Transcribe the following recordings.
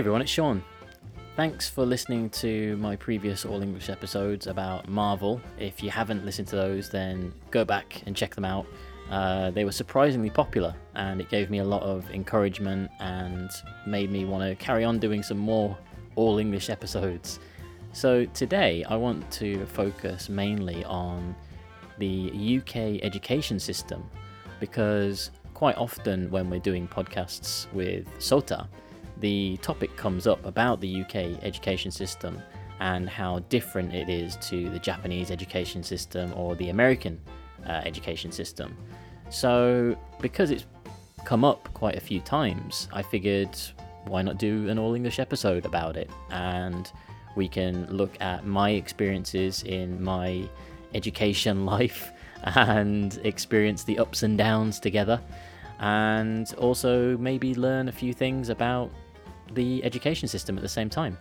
everyone, it's Sean. Thanks for listening to my previous All English episodes about Marvel. If you haven't listened to those, then go back and check them out. Uh, they were surprisingly popular, and it gave me a lot of encouragement and made me want to carry on doing some more All English episodes. So today, I want to focus mainly on the UK education system because quite often when we're doing podcasts with Sota, the topic comes up about the UK education system and how different it is to the Japanese education system or the American uh, education system. So, because it's come up quite a few times, I figured why not do an all English episode about it? And we can look at my experiences in my education life and experience the ups and downs together, and also maybe learn a few things about the education system at the same time.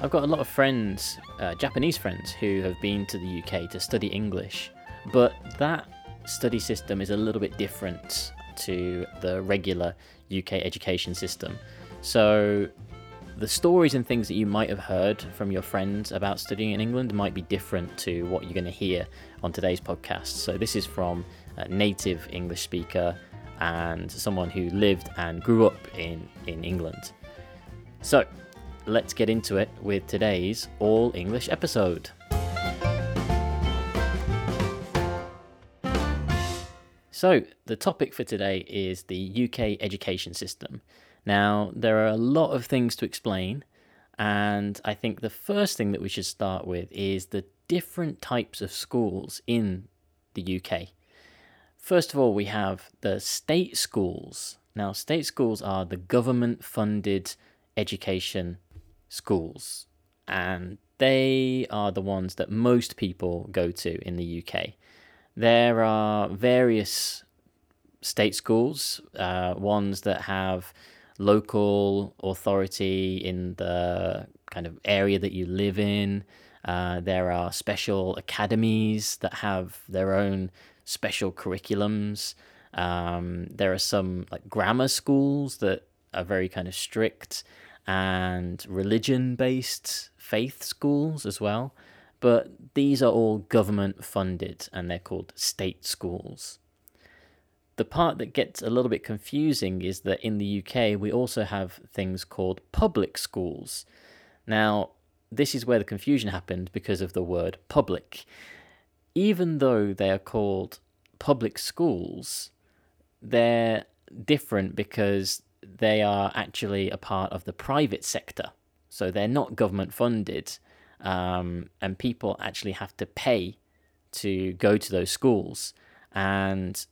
I've got a lot of friends, uh, Japanese friends, who have been to the UK to study English, but that study system is a little bit different to the regular UK education system. So, the stories and things that you might have heard from your friends about studying in England might be different to what you're going to hear on today's podcast. So, this is from a native English speaker and someone who lived and grew up in, in England. So, let's get into it with today's All English episode. So, the topic for today is the UK education system. Now, there are a lot of things to explain, and I think the first thing that we should start with is the different types of schools in the UK. First of all, we have the state schools. Now, state schools are the government funded education schools, and they are the ones that most people go to in the UK. There are various state schools, uh, ones that have local authority in the kind of area that you live in. Uh, there are special academies that have their own special curriculums. Um, there are some like grammar schools that are very kind of strict and religion based faith schools as well. But these are all government funded and they're called state schools. The part that gets a little bit confusing is that in the UK we also have things called public schools. Now, this is where the confusion happened because of the word public. Even though they are called public schools, they're different because they are actually a part of the private sector. So they're not government funded, um, and people actually have to pay to go to those schools. And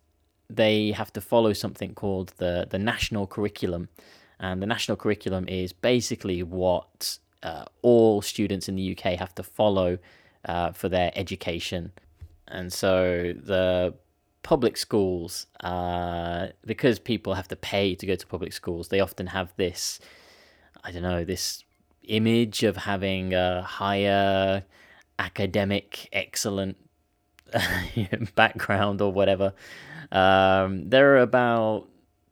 they have to follow something called the, the national curriculum. And the national curriculum is basically what uh, all students in the UK have to follow uh, for their education. And so the public schools, uh, because people have to pay to go to public schools, they often have this, I don't know, this image of having a higher academic excellent background or whatever. Um, there are about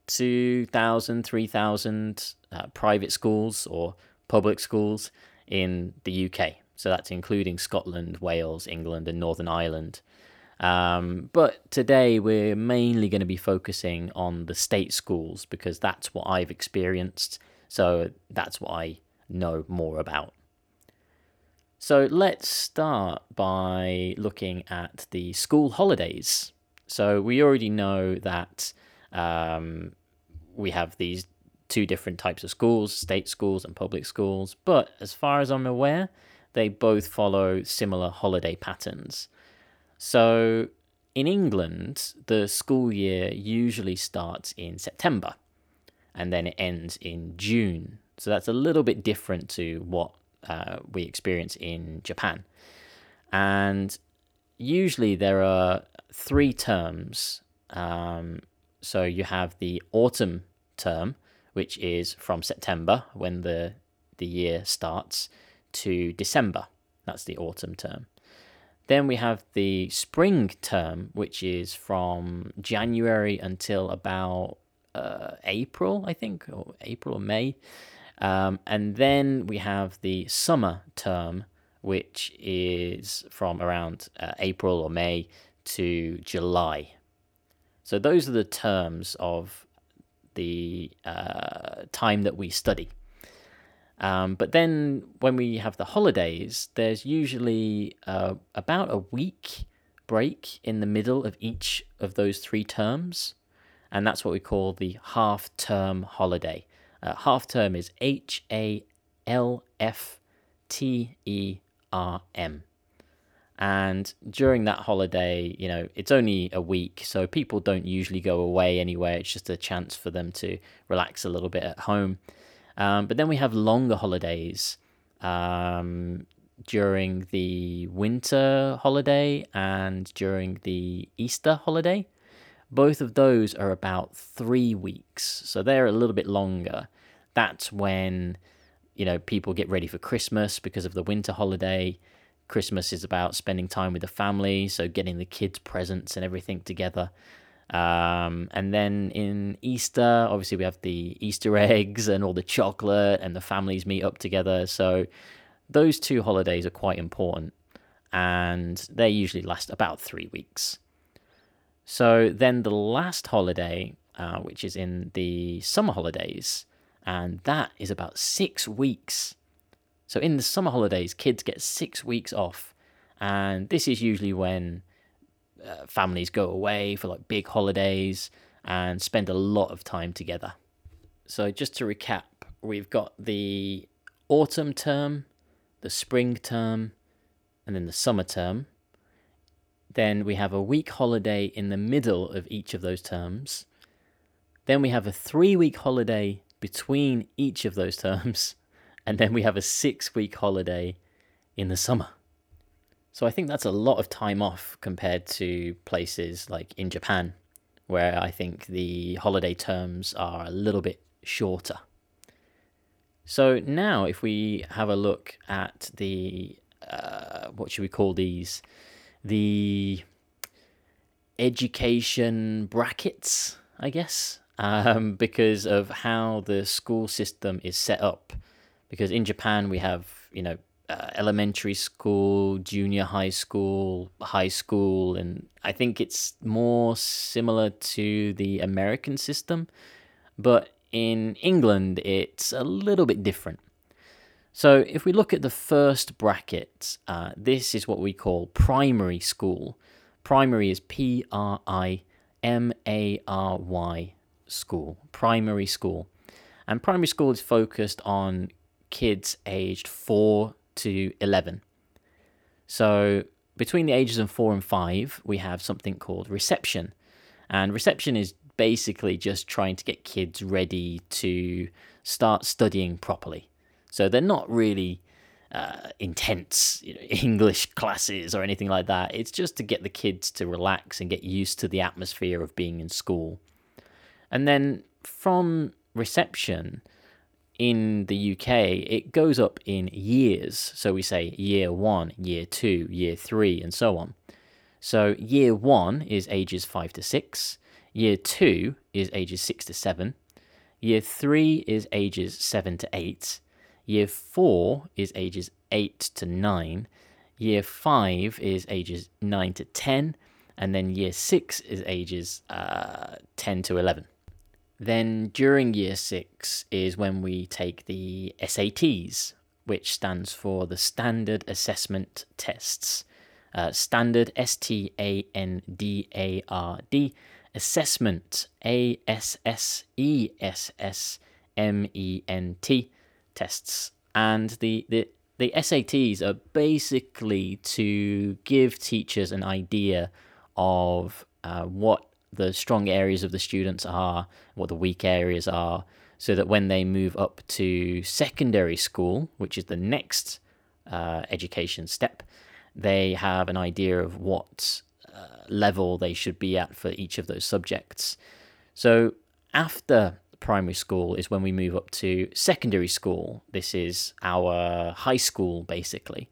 2,000, 3,000 uh, private schools or public schools in the UK. So that's including Scotland, Wales, England, and Northern Ireland. Um, but today we're mainly going to be focusing on the state schools because that's what I've experienced. So that's what I know more about. So let's start by looking at the school holidays. So we already know that um, we have these two different types of schools state schools and public schools, but as far as I'm aware, they both follow similar holiday patterns. So in England, the school year usually starts in September and then it ends in June. So that's a little bit different to what uh, we experience in Japan. And usually there are three terms. Um, so you have the autumn term, which is from September when the the year starts to December. That's the autumn term. Then we have the spring term, which is from January until about uh, April, I think, or April or May. Um, and then we have the summer term, which is from around uh, April or May to July. So those are the terms of the uh, time that we study. Um, but then when we have the holidays, there's usually uh, about a week break in the middle of each of those three terms. And that's what we call the half term holiday. Uh, half term is H A L F T E R M. And during that holiday, you know, it's only a week, so people don't usually go away anywhere. It's just a chance for them to relax a little bit at home. Um, but then we have longer holidays um, during the winter holiday and during the Easter holiday. Both of those are about three weeks, so they're a little bit longer. That's when you know people get ready for Christmas because of the winter holiday. Christmas is about spending time with the family, so getting the kids' presents and everything together. Um, and then in Easter, obviously, we have the Easter eggs and all the chocolate, and the families meet up together. So, those two holidays are quite important, and they usually last about three weeks. So, then the last holiday, uh, which is in the summer holidays, and that is about six weeks. So, in the summer holidays, kids get six weeks off, and this is usually when uh, families go away for like big holidays and spend a lot of time together. So, just to recap, we've got the autumn term, the spring term, and then the summer term. Then we have a week holiday in the middle of each of those terms. Then we have a three week holiday between each of those terms. And then we have a six week holiday in the summer. So I think that's a lot of time off compared to places like in Japan, where I think the holiday terms are a little bit shorter. So now, if we have a look at the uh, what should we call these? The education brackets, I guess, um, because of how the school system is set up. Because in Japan, we have, you know, uh, elementary school, junior high school, high school, and I think it's more similar to the American system. But in England, it's a little bit different. So if we look at the first bracket, uh, this is what we call primary school. Primary is P R I M A R Y school, primary school. And primary school is focused on kids aged 4 to 11. So between the ages of 4 and 5, we have something called reception. And reception is basically just trying to get kids ready to start studying properly. So they're not really uh, intense you know, English classes or anything like that. It's just to get the kids to relax and get used to the atmosphere of being in school. And then from reception, in the UK, it goes up in years. So we say year one, year two, year three, and so on. So year one is ages five to six, year two is ages six to seven, year three is ages seven to eight, year four is ages eight to nine, year five is ages nine to ten, and then year six is ages uh, 10 to 11. Then during year six is when we take the SATs, which stands for the Standard Assessment Tests. Uh, standard S T A N D A R D, assessment A S S E S S M E N T tests. And the, the, the SATs are basically to give teachers an idea of uh, what the strong areas of the students are, what the weak areas are, so that when they move up to secondary school, which is the next uh, education step, they have an idea of what uh, level they should be at for each of those subjects. So after primary school is when we move up to secondary school. This is our high school, basically.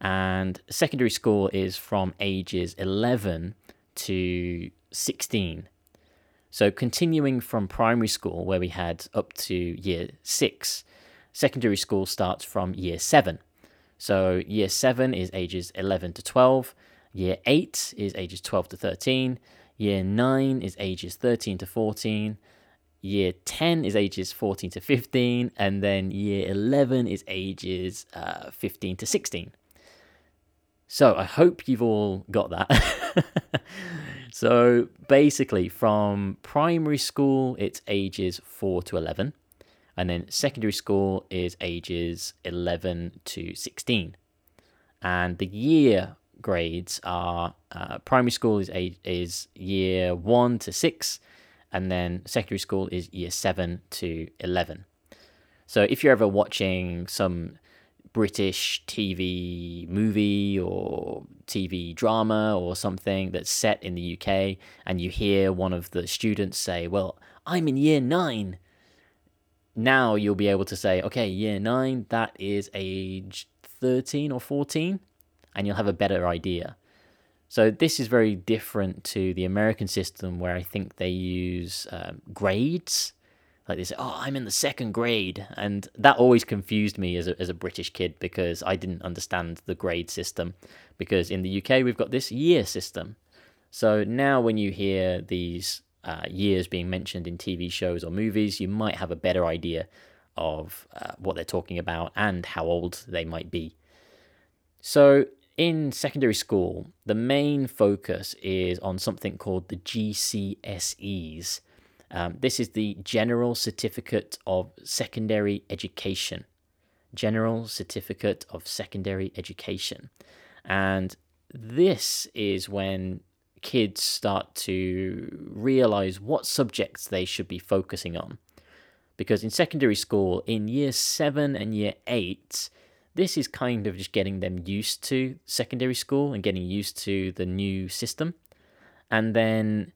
And secondary school is from ages 11 to 16. So, continuing from primary school, where we had up to year six, secondary school starts from year seven. So year seven is ages 11 to 12, year eight is ages 12 to 13, year nine is ages 13 to 14, year 10 is ages 14 to 15, and then year 11 is ages uh, 15 to 16. So I hope you've all got that. so basically, from primary school, it's ages 4 to 11. And then secondary school is ages 11 to 16. And the year grades are uh, primary school is, age, is year 1 to 6, and then secondary school is year 7 to 11. So if you're ever watching some British TV movie or TV drama or something that's set in the UK, and you hear one of the students say, Well, I'm in year nine. Now you'll be able to say, Okay, year nine, that is age 13 or 14, and you'll have a better idea. So this is very different to the American system where I think they use um, grades. Like they say, oh, I'm in the second grade. And that always confused me as a, as a British kid because I didn't understand the grade system. Because in the UK, we've got this year system. So now when you hear these uh, years being mentioned in TV shows or movies, you might have a better idea of uh, what they're talking about and how old they might be. So in secondary school, the main focus is on something called the GCSEs. Um, this is the General Certificate of Secondary Education. General Certificate of Secondary Education. And this is when kids start to realize what subjects they should be focusing on. Because in secondary school, in year seven and year eight, this is kind of just getting them used to secondary school and getting used to the new system. And then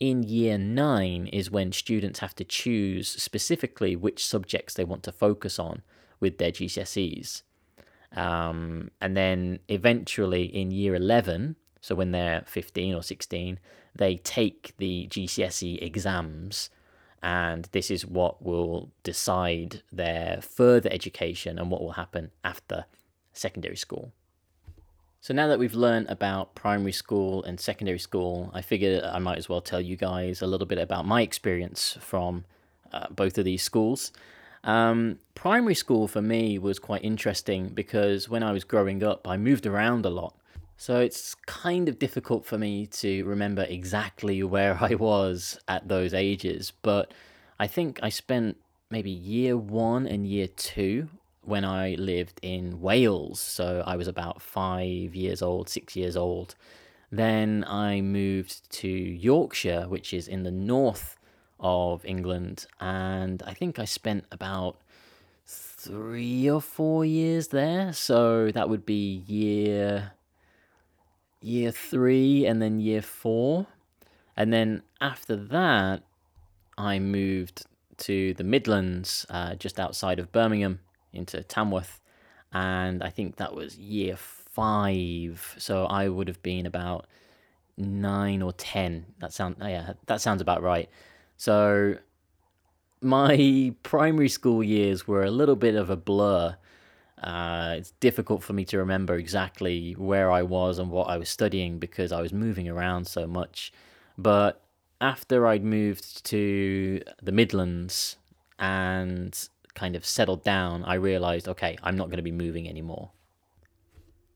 in year nine is when students have to choose specifically which subjects they want to focus on with their GCSEs. Um, and then eventually in year 11, so when they're 15 or 16, they take the GCSE exams and this is what will decide their further education and what will happen after secondary school. So now that we've learned about primary school and secondary school, I figured I might as well tell you guys a little bit about my experience from uh, both of these schools. Um, primary school for me was quite interesting because when I was growing up, I moved around a lot. So it's kind of difficult for me to remember exactly where I was at those ages, but I think I spent maybe year one and year two when I lived in Wales. So I was about five years old, six years old. Then I moved to Yorkshire, which is in the north of England, and I think I spent about three or four years there. So that would be year year three and then year four. And then after that, I moved to the Midlands, uh, just outside of Birmingham, into Tamworth. And I think that was year five. So I would have been about nine or ten. That sound yeah, that sounds about right. So my primary school years were a little bit of a blur uh, it's difficult for me to remember exactly where I was and what I was studying because I was moving around so much. But after I'd moved to the Midlands and kind of settled down, I realized, okay, I'm not going to be moving anymore.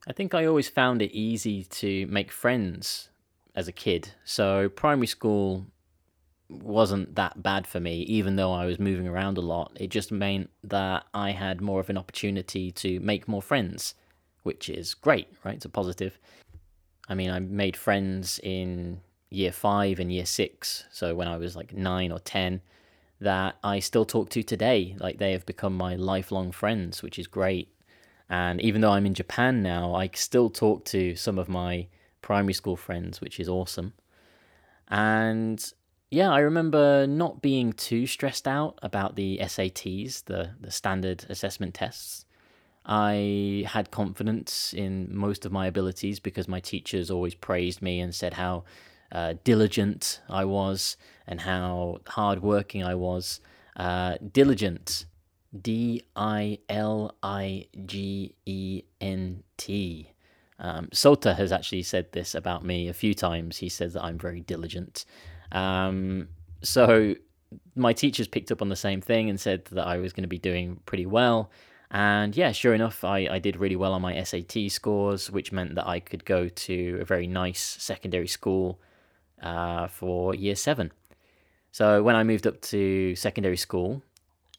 I think I always found it easy to make friends as a kid. So, primary school wasn't that bad for me, even though I was moving around a lot. It just meant that I had more of an opportunity to make more friends, which is great, right? It's a positive. I mean, I made friends in year five and year six, so when I was like nine or 10, that I still talk to today. Like they have become my lifelong friends, which is great. And even though I'm in Japan now, I still talk to some of my primary school friends, which is awesome. And yeah, I remember not being too stressed out about the SATs, the, the standard assessment tests. I had confidence in most of my abilities because my teachers always praised me and said how uh, diligent I was and how hardworking I was. Uh, diligent D I L I G E N T. Um, Sota has actually said this about me a few times. He says that I'm very diligent. Um, so my teachers picked up on the same thing and said that I was going to be doing pretty well. And yeah, sure enough, I, I did really well on my SAT scores, which meant that I could go to a very nice secondary school uh, for year seven. So when I moved up to secondary school,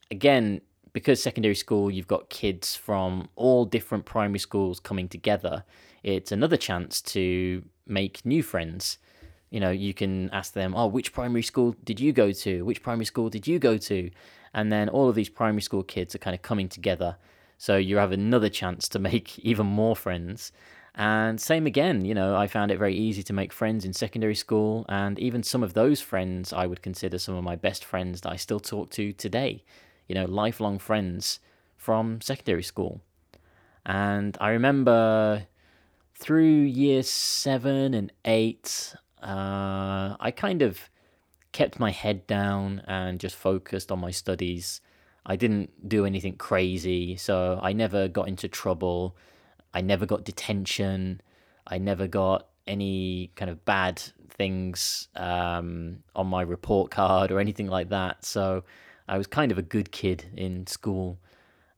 again, because secondary school, you've got kids from all different primary schools coming together, it's another chance to make new friends. You know, you can ask them, oh, which primary school did you go to? Which primary school did you go to? And then all of these primary school kids are kind of coming together. So you have another chance to make even more friends. And same again, you know, I found it very easy to make friends in secondary school. And even some of those friends I would consider some of my best friends that I still talk to today you know, lifelong friends from secondary school. And I remember through year seven and eight, uh, I kind of kept my head down and just focused on my studies. I didn't do anything crazy, so I never got into trouble. I never got detention. I never got any kind of bad things um, on my report card or anything like that. So I was kind of a good kid in school.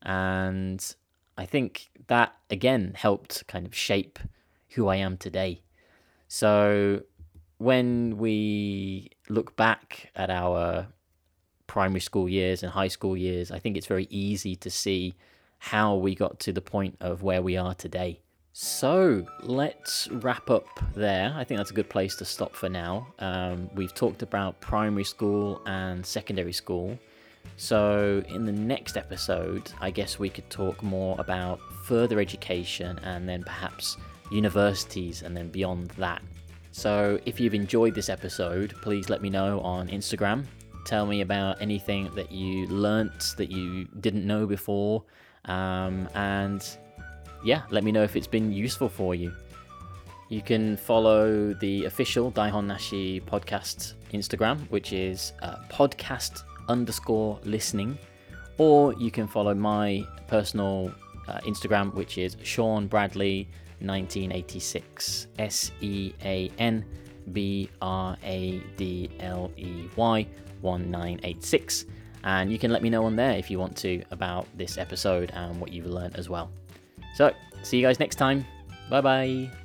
And I think that, again, helped kind of shape who I am today. So when we look back at our primary school years and high school years, I think it's very easy to see how we got to the point of where we are today. So let's wrap up there. I think that's a good place to stop for now. Um, we've talked about primary school and secondary school. So, in the next episode, I guess we could talk more about further education and then perhaps universities and then beyond that. So, if you've enjoyed this episode, please let me know on Instagram. Tell me about anything that you learnt that you didn't know before. Um, and yeah, let me know if it's been useful for you. You can follow the official Daihon Nashi podcast Instagram, which is uh, podcast underscore listening, or you can follow my personal uh, Instagram, which is Sean Bradley 1986. S E A N B R A D L E Y 1986. And you can let me know on there if you want to about this episode and what you've learned as well. So, see you guys next time. Bye bye.